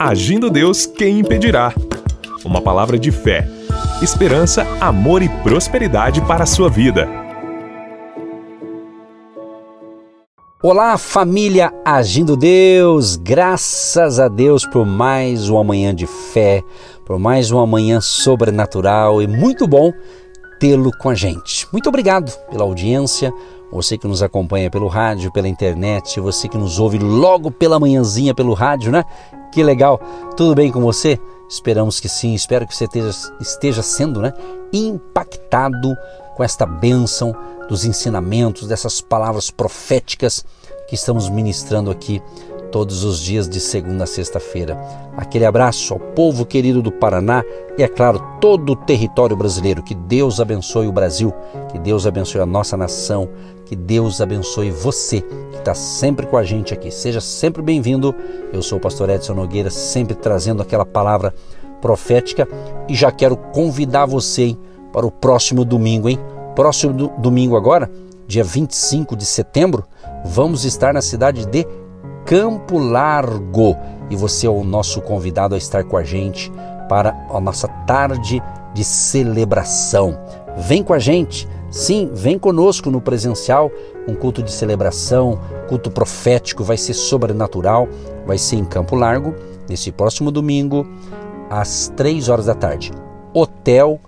Agindo Deus, quem impedirá? Uma palavra de fé, esperança, amor e prosperidade para a sua vida. Olá, família Agindo Deus, graças a Deus por mais uma manhã de fé, por mais uma manhã sobrenatural e muito bom tê-lo com a gente. Muito obrigado pela audiência, você que nos acompanha pelo rádio, pela internet, você que nos ouve logo pela manhãzinha pelo rádio, né? Que legal! Tudo bem com você? Esperamos que sim, espero que você esteja, esteja sendo né, impactado com esta bênção dos ensinamentos, dessas palavras proféticas que estamos ministrando aqui todos os dias de segunda a sexta-feira. Aquele abraço ao povo querido do Paraná e, é claro, todo o território brasileiro. Que Deus abençoe o Brasil, que Deus abençoe a nossa nação, que Deus abençoe você que está sempre com a gente aqui. Seja sempre bem-vindo. Eu sou o pastor Edson Nogueira, sempre trazendo aquela palavra profética e já quero convidar você hein, para o próximo domingo, hein? Próximo do, domingo agora, dia 25 de setembro, vamos estar na cidade de Campo Largo. E você é o nosso convidado a estar com a gente para a nossa tarde de celebração. Vem com a gente, sim, vem conosco no presencial, um culto de celebração, culto profético, vai ser sobrenatural, vai ser em Campo Largo, nesse próximo domingo, às três horas da tarde. Hotel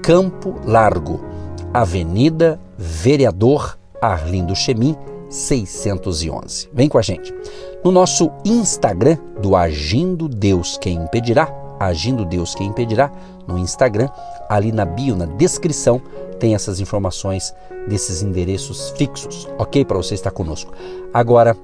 Campo Largo, Avenida Vereador Arlindo Chemin, 611. Vem com a gente. No nosso Instagram do Agindo Deus Quem Impedirá, Agindo Deus Quem Impedirá, no Instagram, ali na bio, na descrição, tem essas informações desses endereços fixos, ok? Para você estar conosco. Agora,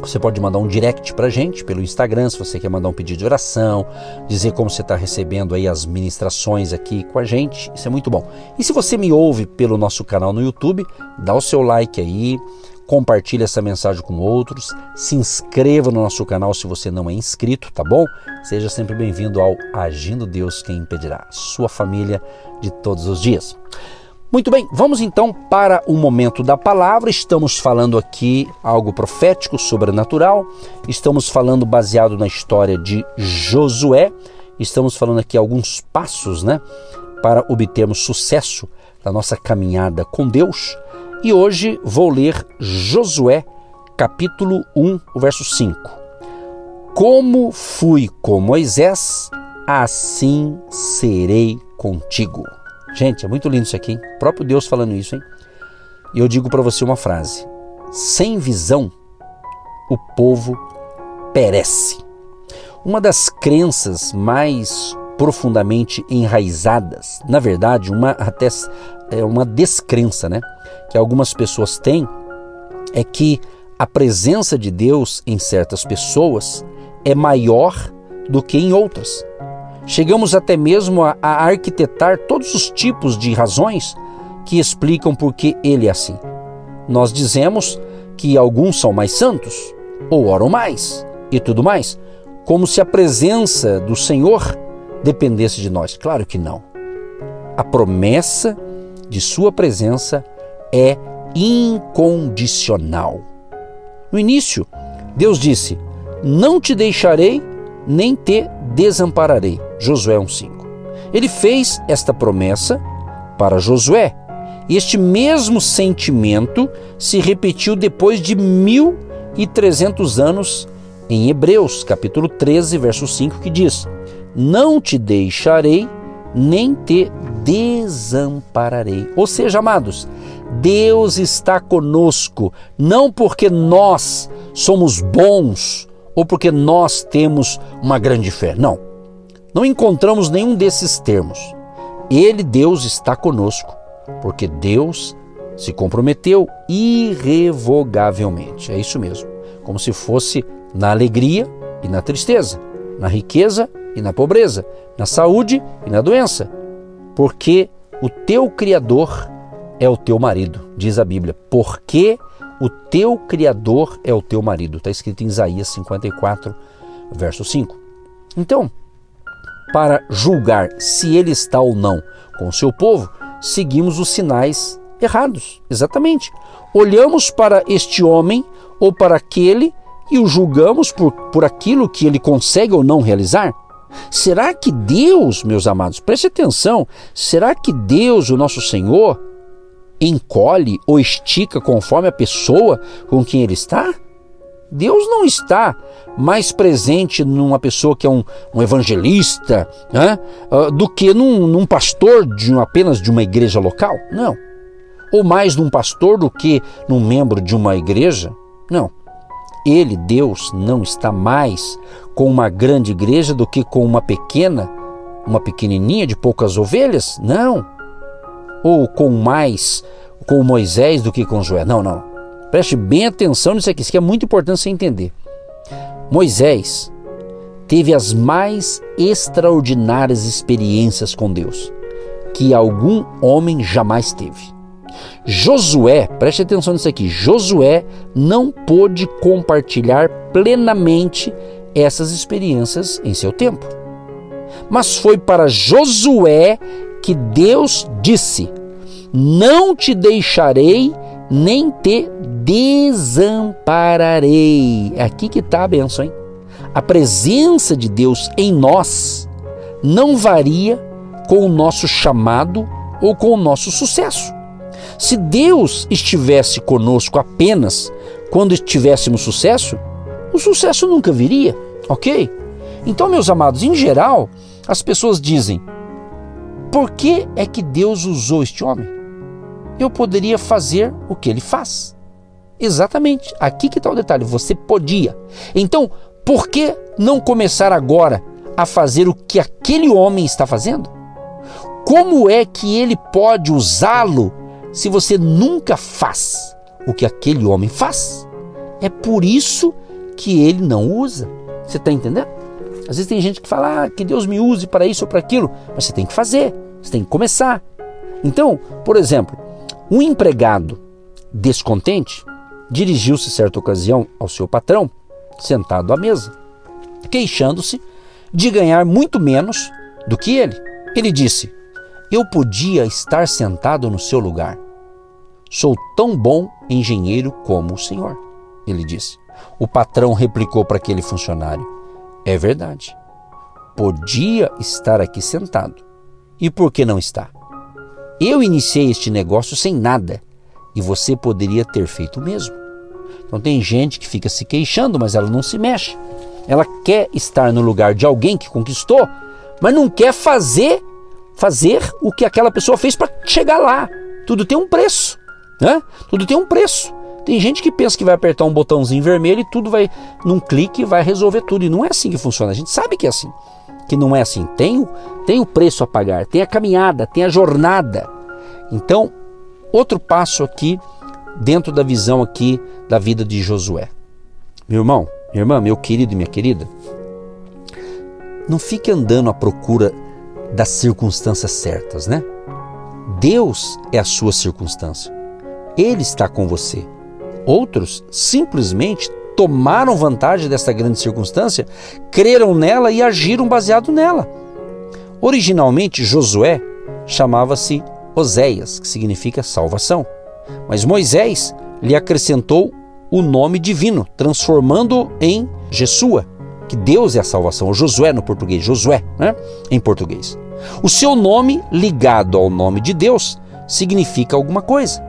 você pode mandar um direct para gente pelo Instagram, se você quer mandar um pedido de oração, dizer como você está recebendo aí as ministrações aqui com a gente, isso é muito bom. E se você me ouve pelo nosso canal no YouTube, dá o seu like aí, compartilhe essa mensagem com outros, se inscreva no nosso canal se você não é inscrito, tá bom? Seja sempre bem-vindo ao Agindo Deus Quem Impedirá, sua família de todos os dias. Muito bem, vamos então para o momento da palavra. Estamos falando aqui algo profético, sobrenatural. Estamos falando baseado na história de Josué. Estamos falando aqui alguns passos, né, para obtermos sucesso na nossa caminhada com Deus. E hoje vou ler Josué, capítulo 1, o verso 5. Como fui com Moisés, assim serei contigo. Gente, é muito lindo isso aqui, hein? O próprio Deus falando isso, hein? E eu digo para você uma frase: sem visão, o povo perece. Uma das crenças mais profundamente enraizadas, na verdade, uma até é uma descrença, né? Que algumas pessoas têm é que a presença de Deus em certas pessoas é maior do que em outras. Chegamos até mesmo a, a arquitetar todos os tipos de razões que explicam por que ele é assim. Nós dizemos que alguns são mais santos, ou oram mais, e tudo mais, como se a presença do Senhor dependesse de nós. Claro que não. A promessa de Sua presença é incondicional. No início, Deus disse: Não te deixarei nem te desampararei. Josué 1,5. Ele fez esta promessa para Josué. E este mesmo sentimento se repetiu depois de 1300 anos em Hebreus, capítulo 13, verso 5, que diz: Não te deixarei nem te desampararei. Ou seja, amados, Deus está conosco, não porque nós somos bons ou porque nós temos uma grande fé. Não. Não encontramos nenhum desses termos. Ele, Deus, está conosco, porque Deus se comprometeu irrevogavelmente. É isso mesmo. Como se fosse na alegria e na tristeza, na riqueza e na pobreza, na saúde e na doença, porque o teu Criador é o teu marido, diz a Bíblia. Porque o teu Criador é o teu marido. Está escrito em Isaías 54, verso 5. Então, para julgar se ele está ou não com o seu povo, seguimos os sinais errados. Exatamente. Olhamos para este homem ou para aquele e o julgamos por, por aquilo que ele consegue ou não realizar? Será que Deus, meus amados, preste atenção, será que Deus, o nosso Senhor, encolhe ou estica conforme a pessoa com quem ele está? Deus não está mais presente numa pessoa que é um, um evangelista né, do que num, num pastor de apenas de uma igreja local. Não. Ou mais num pastor do que num membro de uma igreja. Não. Ele, Deus, não está mais com uma grande igreja do que com uma pequena, uma pequenininha de poucas ovelhas? Não. Ou com mais com Moisés do que com Joé? Não, não. Preste bem atenção nisso aqui, isso aqui é muito importante você entender. Moisés teve as mais extraordinárias experiências com Deus que algum homem jamais teve. Josué, preste atenção nisso aqui, Josué não pôde compartilhar plenamente essas experiências em seu tempo. Mas foi para Josué que Deus disse: Não te deixarei nem te desampararei. É aqui que está a benção, hein? A presença de Deus em nós não varia com o nosso chamado ou com o nosso sucesso. Se Deus estivesse conosco apenas quando tivéssemos sucesso, o sucesso nunca viria, ok? Então, meus amados, em geral, as pessoas dizem: por que é que Deus usou este homem? eu poderia fazer o que ele faz. Exatamente, aqui que está o detalhe, você podia. Então, por que não começar agora a fazer o que aquele homem está fazendo? Como é que ele pode usá-lo se você nunca faz o que aquele homem faz? É por isso que ele não usa. Você está entendendo? Às vezes tem gente que fala ah, que Deus me use para isso ou para aquilo, mas você tem que fazer, você tem que começar. Então, por exemplo, um empregado descontente dirigiu-se certa ocasião ao seu patrão, sentado à mesa, queixando-se de ganhar muito menos do que ele. Ele disse: Eu podia estar sentado no seu lugar. Sou tão bom engenheiro como o senhor. Ele disse. O patrão replicou para aquele funcionário: É verdade. Podia estar aqui sentado. E por que não está? Eu iniciei este negócio sem nada e você poderia ter feito o mesmo. Então tem gente que fica se queixando, mas ela não se mexe. Ela quer estar no lugar de alguém que conquistou, mas não quer fazer fazer o que aquela pessoa fez para chegar lá. Tudo tem um preço, né? Tudo tem um preço. Tem gente que pensa que vai apertar um botãozinho vermelho e tudo vai num clique vai resolver tudo e não é assim que funciona. A gente sabe que é assim que não é assim. Tem o, tem o preço a pagar, tem a caminhada, tem a jornada. Então, outro passo aqui, dentro da visão aqui da vida de Josué. Meu irmão, minha irmã, meu querido e minha querida, não fique andando à procura das circunstâncias certas, né? Deus é a sua circunstância. Ele está com você. Outros simplesmente tomaram vantagem dessa grande circunstância, creram nela e agiram baseado nela. Originalmente, Josué chamava-se Oséias, que significa salvação. Mas Moisés lhe acrescentou o nome divino, transformando em Jesua, que Deus é a salvação, Josué no português, Josué, né? em português. O seu nome ligado ao nome de Deus significa alguma coisa.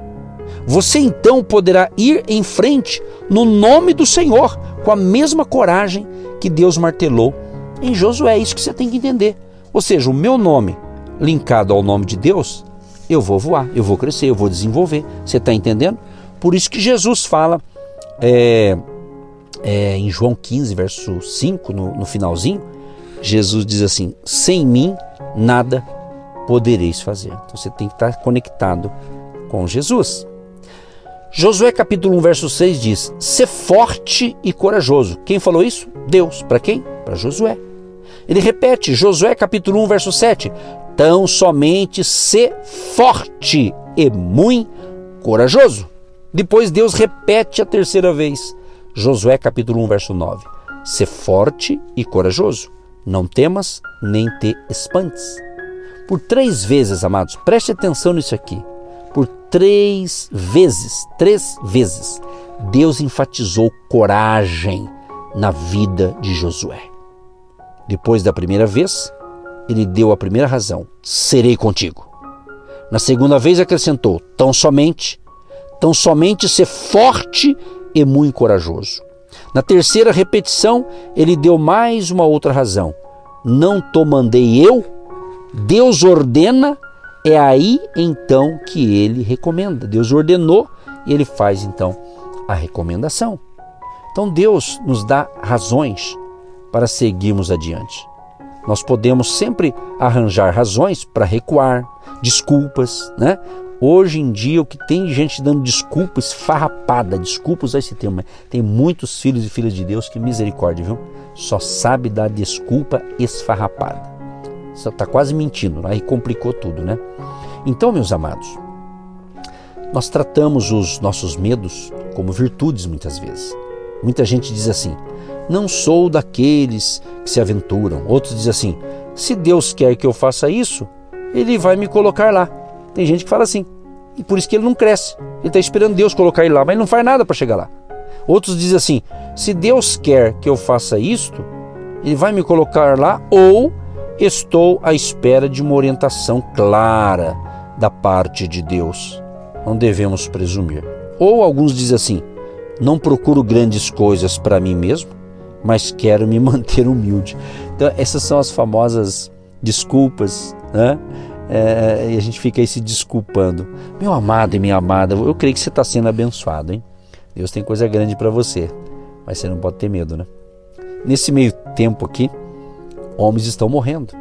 Você então poderá ir em frente no nome do Senhor, com a mesma coragem que Deus martelou em Josué. É isso que você tem que entender. Ou seja, o meu nome linkado ao nome de Deus, eu vou voar, eu vou crescer, eu vou desenvolver. Você está entendendo? Por isso que Jesus fala é, é, em João 15, verso 5, no, no finalzinho, Jesus diz assim: sem mim nada podereis fazer. Então você tem que estar conectado com Jesus. Josué capítulo 1, verso 6 diz: Ser forte e corajoso. Quem falou isso? Deus. Para quem? Para Josué. Ele repete, Josué capítulo 1, verso 7: Tão somente ser forte e muito corajoso. Depois Deus repete a terceira vez, Josué capítulo 1, verso 9: Ser forte e corajoso. Não temas nem te espantes. Por três vezes, amados, preste atenção nisso aqui por três vezes, três vezes, Deus enfatizou coragem na vida de Josué. Depois da primeira vez, ele deu a primeira razão: serei contigo. Na segunda vez acrescentou: tão somente, tão somente ser forte e muito corajoso. Na terceira repetição, ele deu mais uma outra razão: não te mandei eu, Deus ordena, é aí então que ele recomenda. Deus ordenou e ele faz então a recomendação. Então Deus nos dá razões para seguirmos adiante. Nós podemos sempre arranjar razões para recuar, desculpas, né? Hoje em dia, o que tem gente dando desculpa esfarrapada, desculpa usar esse termo, tem muitos filhos e filhas de Deus que misericórdia, viu? Só sabe dar desculpa esfarrapada. Está quase mentindo, aí complicou tudo, né? Então, meus amados, nós tratamos os nossos medos como virtudes muitas vezes. Muita gente diz assim: não sou daqueles que se aventuram. Outros dizem assim: se Deus quer que eu faça isso, Ele vai me colocar lá. Tem gente que fala assim, e por isso que ele não cresce. Ele está esperando Deus colocar ele lá, mas ele não faz nada para chegar lá. Outros dizem assim: se Deus quer que eu faça isto, Ele vai me colocar lá, ou estou à espera de uma orientação clara da parte de Deus. Não devemos presumir. Ou alguns dizem assim: não procuro grandes coisas para mim mesmo, mas quero me manter humilde. Então, essas são as famosas desculpas, né? É, e a gente fica aí se desculpando. Meu amado e minha amada, eu creio que você está sendo abençoado, hein? Deus tem coisa grande para você, mas você não pode ter medo, né? Nesse meio tempo aqui, homens estão morrendo.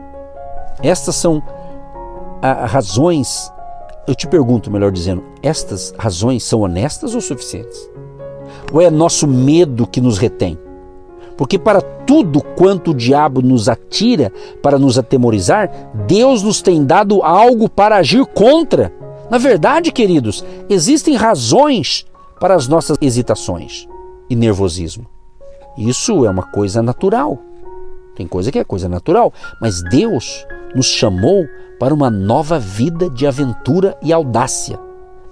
Estas são a, razões, eu te pergunto, melhor dizendo, estas razões são honestas ou suficientes? Ou é nosso medo que nos retém? Porque para tudo quanto o diabo nos atira para nos atemorizar, Deus nos tem dado algo para agir contra. Na verdade, queridos, existem razões para as nossas hesitações e nervosismo. Isso é uma coisa natural. Tem coisa que é coisa natural, mas Deus nos chamou para uma nova vida de aventura e audácia.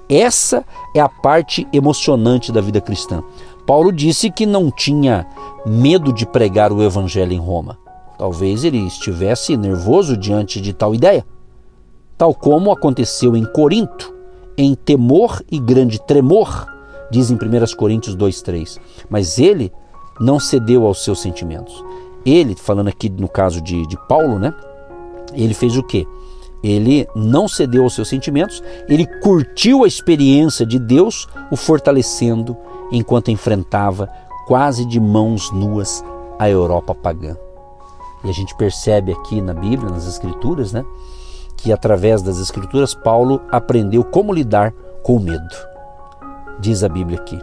Essa é a parte emocionante da vida cristã. Paulo disse que não tinha medo de pregar o evangelho em Roma. Talvez ele estivesse nervoso diante de tal ideia. Tal como aconteceu em Corinto, em temor e grande tremor, diz em 1 Coríntios 2,3. Mas ele não cedeu aos seus sentimentos. Ele, falando aqui no caso de, de Paulo, né? Ele fez o quê? Ele não cedeu aos seus sentimentos, ele curtiu a experiência de Deus, o fortalecendo enquanto enfrentava quase de mãos nuas a Europa pagã. E a gente percebe aqui na Bíblia, nas Escrituras, né, que através das Escrituras Paulo aprendeu como lidar com o medo. Diz a Bíblia aqui: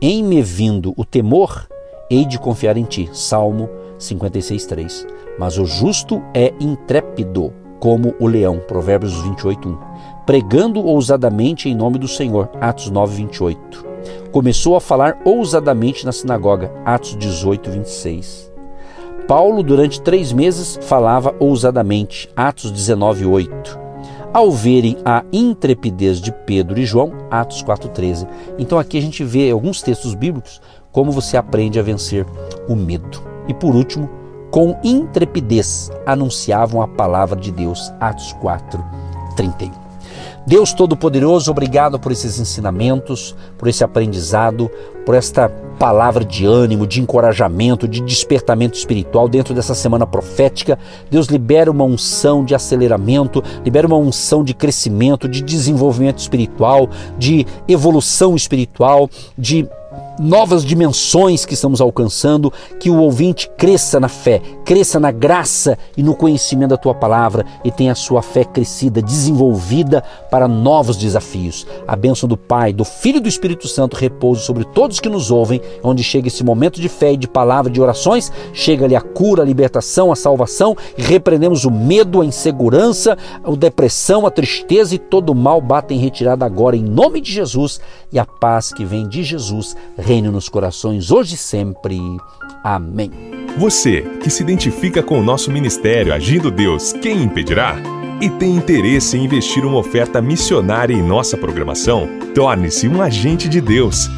Em me vindo o temor, hei de confiar em ti. Salmo 56:3. Mas o justo é intrépido como o leão. Provérbios 28:1. Pregando ousadamente em nome do Senhor. Atos 9:28 começou a falar ousadamente na sinagoga. Atos 18, 26. Paulo, durante três meses, falava ousadamente. Atos 19, 8. Ao verem a intrepidez de Pedro e João, Atos 4,13. Então aqui a gente vê alguns textos bíblicos como você aprende a vencer o medo. E por último, com intrepidez anunciavam a palavra de Deus. Atos 4, 31. Deus Todo-Poderoso, obrigado por esses ensinamentos, por esse aprendizado, por esta palavra de ânimo, de encorajamento, de despertamento espiritual dentro dessa semana profética. Deus libera uma unção de aceleramento, libera uma unção de crescimento, de desenvolvimento espiritual, de evolução espiritual, de novas dimensões que estamos alcançando, que o ouvinte cresça na fé, cresça na graça e no conhecimento da tua palavra e tenha a sua fé crescida, desenvolvida para novos desafios. A bênção do Pai, do Filho e do Espírito Santo repouso sobre todos que nos ouvem, onde chega esse momento de fé e de palavra, de orações, chega-lhe a cura, a libertação, a salvação e repreendemos o medo, a insegurança, a depressão, a tristeza e todo o mal bate em retirada agora em nome de Jesus e a paz que vem de Jesus reine nos corações hoje e sempre. Amém. Você que se identifica com o nosso ministério Agindo Deus, quem impedirá? E tem interesse em investir uma oferta missionária em nossa programação? Torne-se um agente de Deus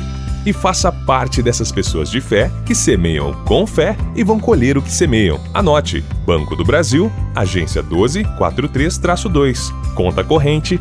e faça parte dessas pessoas de fé que semeiam com fé e vão colher o que semeiam. Anote: Banco do Brasil, agência 1243-2, conta corrente